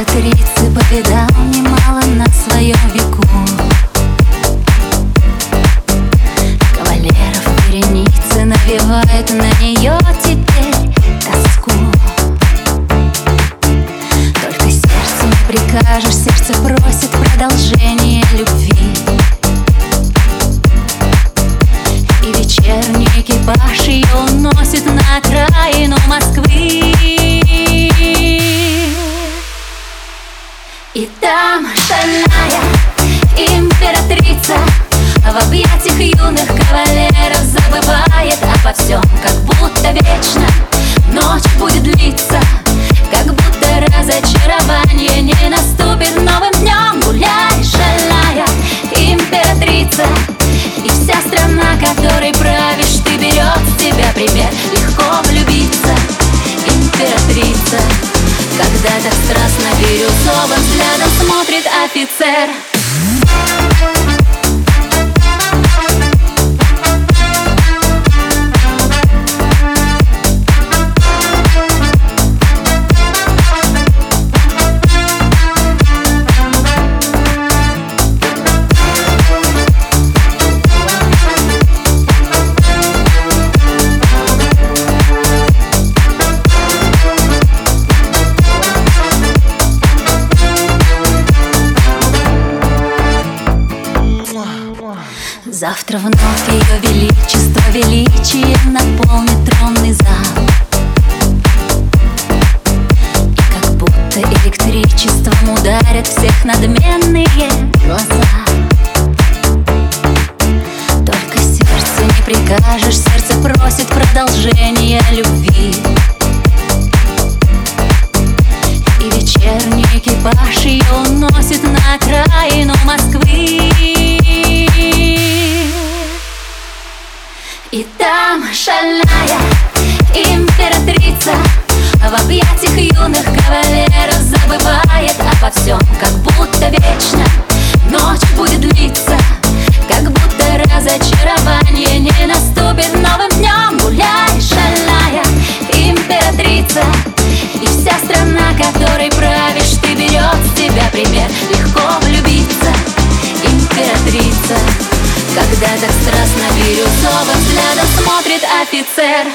императрицы повидал немало на своем веку. Кавалеров вереницы навевают на нее теперь тоску. Только сердцу не прикажешь, сердце просит продолжение любви. И вечерний экипаж ее уносит на окраину Москвы императрица когда так страстно бирюзовым взглядом смотрит офицер Завтра вновь ее величество величие наполнит тронный зал. И как будто электричеством ударят всех надменные глаза. Только сердцу не прикажешь, сердце просит продолжения любви. И вечерний экипаж ее уносит на окраину И там шальная императрица. В объятиях юных кавалеров забывает обо всем Как будто вечно. Ночь будет взглядом смотрит офицер